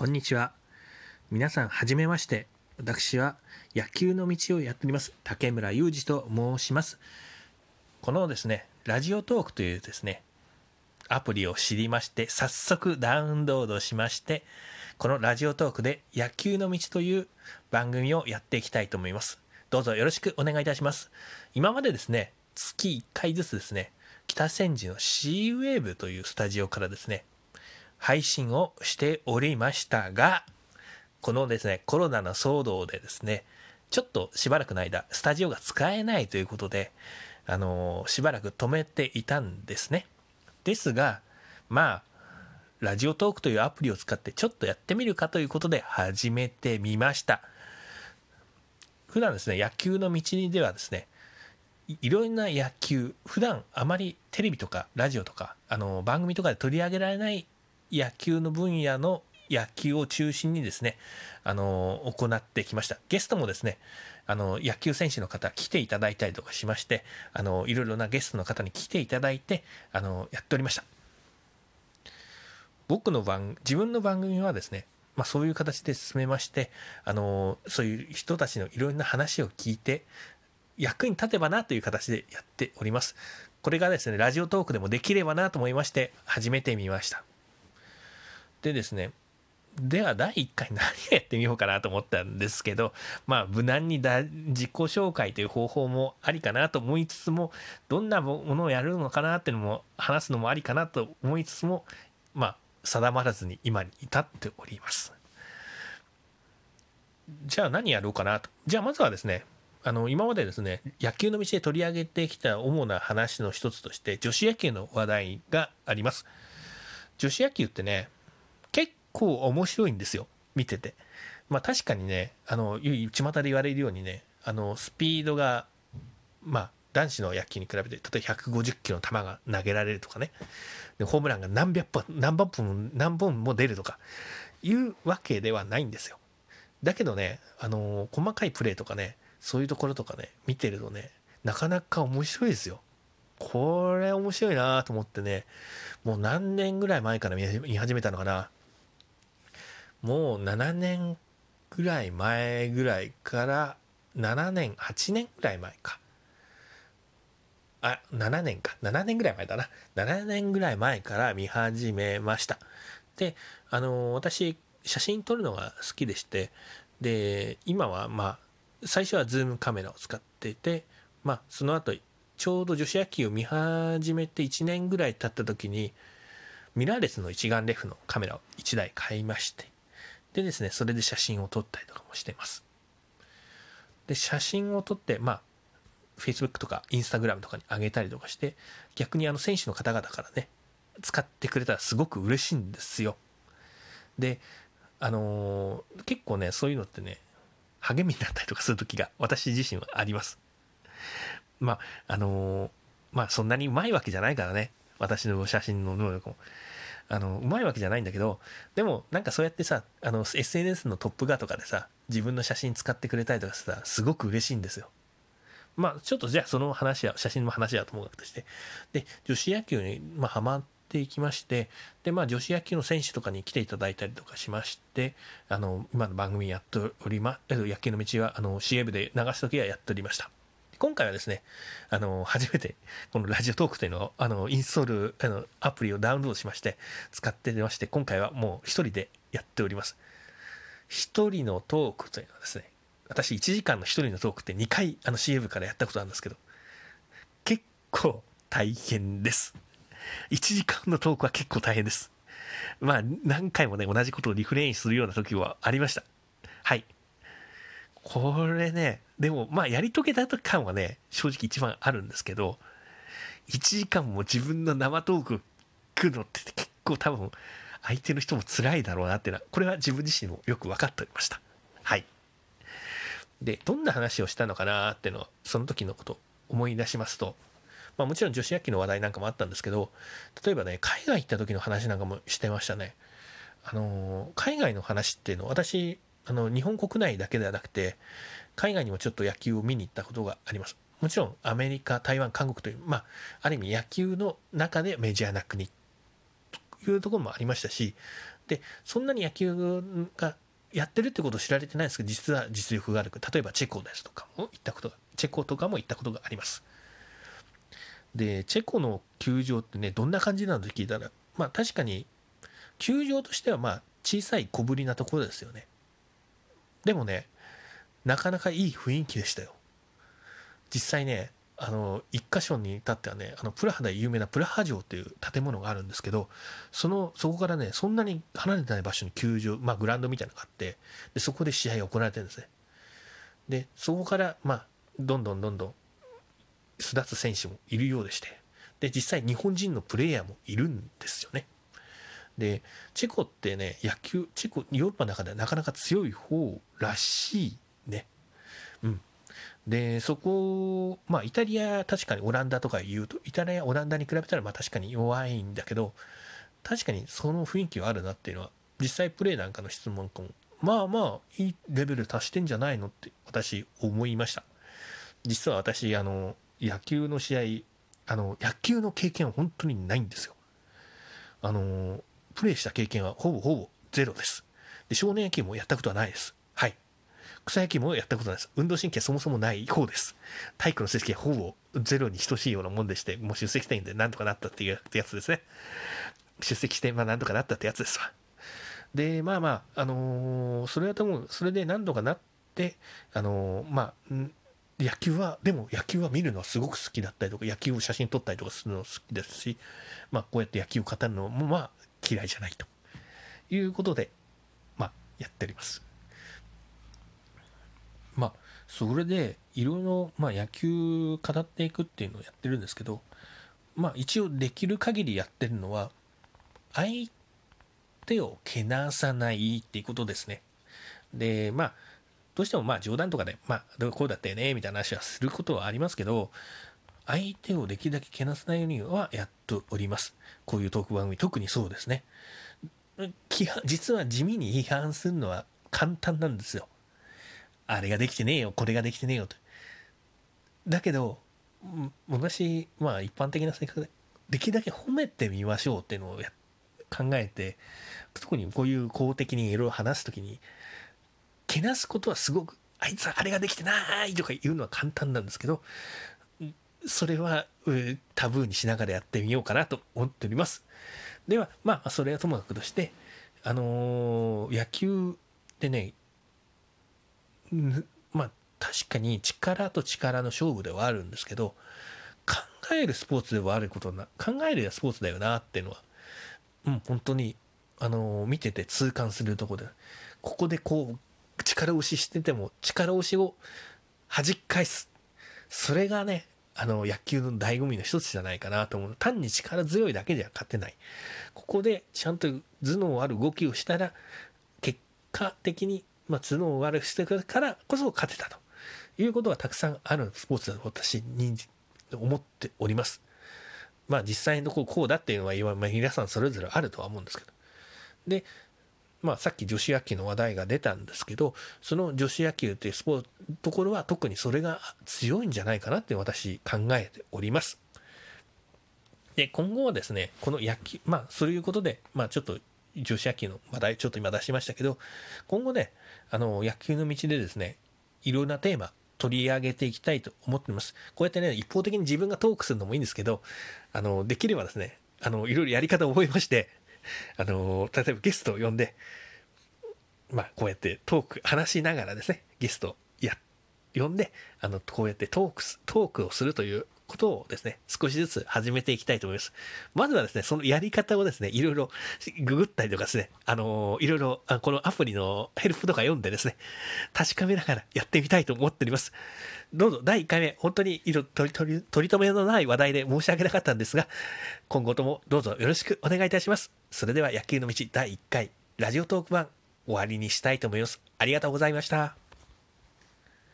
こんにちは。皆さん、はじめまして。私は野球の道をやっております。竹村裕二と申します。このですね、ラジオトークというですね、アプリを知りまして、早速ダウンロードしまして、このラジオトークで野球の道という番組をやっていきたいと思います。どうぞよろしくお願いいたします。今までですね、月1回ずつですね、北千住の C ウェーブというスタジオからですね、配信をしておりましたが、このですね、コロナの騒動でですね、ちょっとしばらくの間、スタジオが使えないということで、あのしばらく止めていたんですね。ですが、まあ、ラジオトークというアプリを使ってちょっとやってみるかということで始めてみました。普段ですね、野球の道ではですね、いいろんな野球、普段あまりテレビとかラジオとか、あの番組とかで取り上げられない野球の分野の野球を中心にですね、あの行ってきました。ゲストもですね、あの野球選手の方来ていただいたりとかしまして、あのいろいろなゲストの方に来ていただいて、あのやっておりました。僕の番、自分の番組はですね、まあ、そういう形で進めまして、あのそういう人たちのいろんな話を聞いて、役に立てばなという形でやっております。これがですね、ラジオトークでもできればなと思いまして、始めてみました。でですね、では第1回何やってみようかなと思ったんですけど、まあ無難にだ自己紹介という方法もありかなと思いつつも、どんなものをやるのかなっていうのも話すのもありかなと思いつつも、まあ定まらずに今に至っております。じゃあ何やろうかなと。じゃあまずはですね、あの今までですね野球の道で取り上げてきた主な話の一つとして女子野球の話題があります女子野球ってね構面白いんですよ見ててまあ確かにねあの巷で言われるようにねあのスピードがまあ男子の野球に比べて例えば150キロの球が投げられるとかねでホームランが何百本何本も何本も出るとかいうわけではないんですよだけどねあの細かいプレーとかねそういうところとかね、見てるとね、なかなか面白いですよ。これ面白いなと思ってね、もう何年ぐらい前から見始めたのかな。もう7年ぐらい前ぐらいから、7年、8年ぐらい前か。あ、7年か。7年ぐらい前だな。7年ぐらい前から見始めました。で、あの、私、写真撮るのが好きでして、で、今はまあ、最初はズームカメラを使ってて、まあ、その後ちょうど女子野球を見始めて1年ぐらい経った時にミラーレスの一眼レフのカメラを1台買いましてでですねそれで写真を撮ったりとかもしてますで写真を撮ってまあ Facebook とか Instagram とかに上げたりとかして逆にあの選手の方々からね使ってくれたらすごく嬉しいんですよであのー、結構ねそういうのってね励みになったりとかする時が私自身はあります。まあ、あのー、まあそんなにうまいわけじゃないからね。私の写真の能力も。あの、うまいわけじゃないんだけど、でもなんかそうやってさ、あの、SNS のトップ画とかでさ、自分の写真使ってくれたりとかさ、すごく嬉しいんですよ。まあちょっとじゃあその話は、写真の話はともかくとして。で、女子野球に、まあ、ハマっていきましてでまあ女子野球の選手とかに来ていただいたりとかしましてあの今の番組やっておりま野球の道はあの CM で流す時はやっておりました今回はですねあの初めてこのラジオトークというのをあのインストールあのアプリをダウンロードしまして使ってまして今回はもう一人でやっております一人のトークというのはですね私1時間の一人のトークって2回あの CM からやったことあるんですけど結構大変です1時間のトークは結構大変です。まあ、何回もね、同じことをリフレインするような時はありました。はい。これね、でも、まあ、やり遂げた感はね、正直一番あるんですけど、1時間も自分の生トーク来るのって結構多分、相手の人も辛いだろうなっていうのは、これは自分自身もよく分かっておりました。はい。で、どんな話をしたのかなっていうのを、その時のこと思い出しますと、まあ、もちろん女子野球の話題なんかもあったんですけど例えばね海外行った時の話なんかもしてましたね。あの海外の話っていうの私あの日本国内だけではなくて海外にもちょっと野球を見に行ったことがあります。もちろんアメリカ台湾韓国というまあある意味野球の中でメジャーな国というところもありましたし、で、そんなに野球がやってるってことを知られてないですけど、実は実力がある。例えばチェコですとかも行ったことが、チェコとかも行ったことがあります。で、チェコの球場ってね、どんな感じなのって聞いたら、まあ確かに、球場としてはまあ小さい小ぶりなところですよね。でもね、なかなかいい雰囲気でしたよ。実際ね、あの、一箇所に至ってはね、あの、プラハで有名なプラハ城っていう建物があるんですけど、その、そこからね、そんなに離れてない場所に球場、まあ、グラウンドみたいなのがあって、で、そこで試合が行われてるんですね。で、そこから、まあ、どんどんどんどん、巣立つ選手もいるようでして、で、実際日本人のプレイヤーもいるんですよね。で、チェコってね、野球、チェコ、ヨーロッパの中ではなかなか強い方らしいね。うん。で、そこ、まあ、イタリア、確かにオランダとか言うと、イタリア、オランダに比べたら、まあ、確かに弱いんだけど、確かにその雰囲気はあるなっていうのは、実際プレーなんかの質問かも、まあまあ、いいレベル達してんじゃないのって私思いました。実は私、あの、野球の試合、あの、野球の経験は本当にないんですよ。あの、プレーした経験はほぼほぼゼロです。で、少年野球もやったことはないです。はい。草野球もやったことないです。運動神経そもそもない方です。体育の成績はほぼゼロに等しいようなもんでして、もう出席したいんでなんとかなったっていうやつですね。出席して、まあなんとかなったってやつですわ。で、まあまあ、あのー、それはとも、それで何とかなって、あのー、まあ、野球は、でも野球は見るのはすごく好きだったりとか、野球を写真撮ったりとかするの好きですし、まあこうやって野球を語るのもまあ嫌いじゃないということで、まあやっております。まあ、それでいろいろ、まあ、野球語っていくっていうのをやってるんですけど、まあ、一応できる限りやってるのは相手をけなさないっていうことですね。でまあどうしてもまあ冗談とかで、まあ、こうだったよねみたいな話はすることはありますけど相手をできるだけけなさないようにはやっております。こういうトーク番組特にそうですね。実は地味に批判するのは簡単なんですよ。あれができてねえよ、これができてねえよと。だけど、私、まあ一般的な性格で、できるだけ褒めてみましょうっていうのを考えて、特にこういう公的にいろいろ話すときに、けなすことはすごく、あいつはあれができてないとか言うのは簡単なんですけど、それはタブーにしながらやってみようかなと思っております。では、まあ、それはともかくとして、あのー、野球でね、まあ確かに力と力の勝負ではあるんですけど考えるスポーツではあることな考えるスポーツだよなっていうのはうん本当にあの見てて痛感するとこでここでこう力押ししてても力押しを弾き返すそれがねあの野球の醍醐味の一つじゃないかなと思う単に力強いだけじゃ勝てないここでちゃんと頭脳ある動きをしたら結果的にまあ、角を悪くしてからこそ勝てたということがたくさんあるスポーツだと私に思っております。まあ実際のこうこうだっていうのは今、皆さんそれぞれあるとは思うんですけど。で、まあさっき女子野球の話題が出たんですけど、その女子野球っていうスポーツ、ところは特にそれが強いんじゃないかなって私考えております。で、今後はですね、この野球、まあそういうことで、まあちょっと女子野球の話題ちょっと今出しましたけど、今後ね、あの、野球の道でですね、いろんなテーマ取り上げていきたいと思っています。こうやってね、一方的に自分がトークするのもいいんですけど、あの、できればですね、あの、いろいろやり方を覚えまして、あの、例えばゲストを呼んで、まあ、こうやってトーク、話しながらですね、ゲストや、呼んで、あの、こうやってトーク、トークをするということをですね、少しずつ始めていきたいと思います。まずはですね、そのやり方をですね、いろいろググったりとかですね、あのいろいろ、このアプリのヘルプとか読んでですね、確かめながらやってみたいと思っております。どうぞ、第1回目、本当にいろ取り取り取り留めのない話題で申し訳なかったんですが、今後ともどうぞよろしくお願いいたします。それでは野球の道第1回、ラジオトーク版終わりにしたいと思います。ありがとうございました。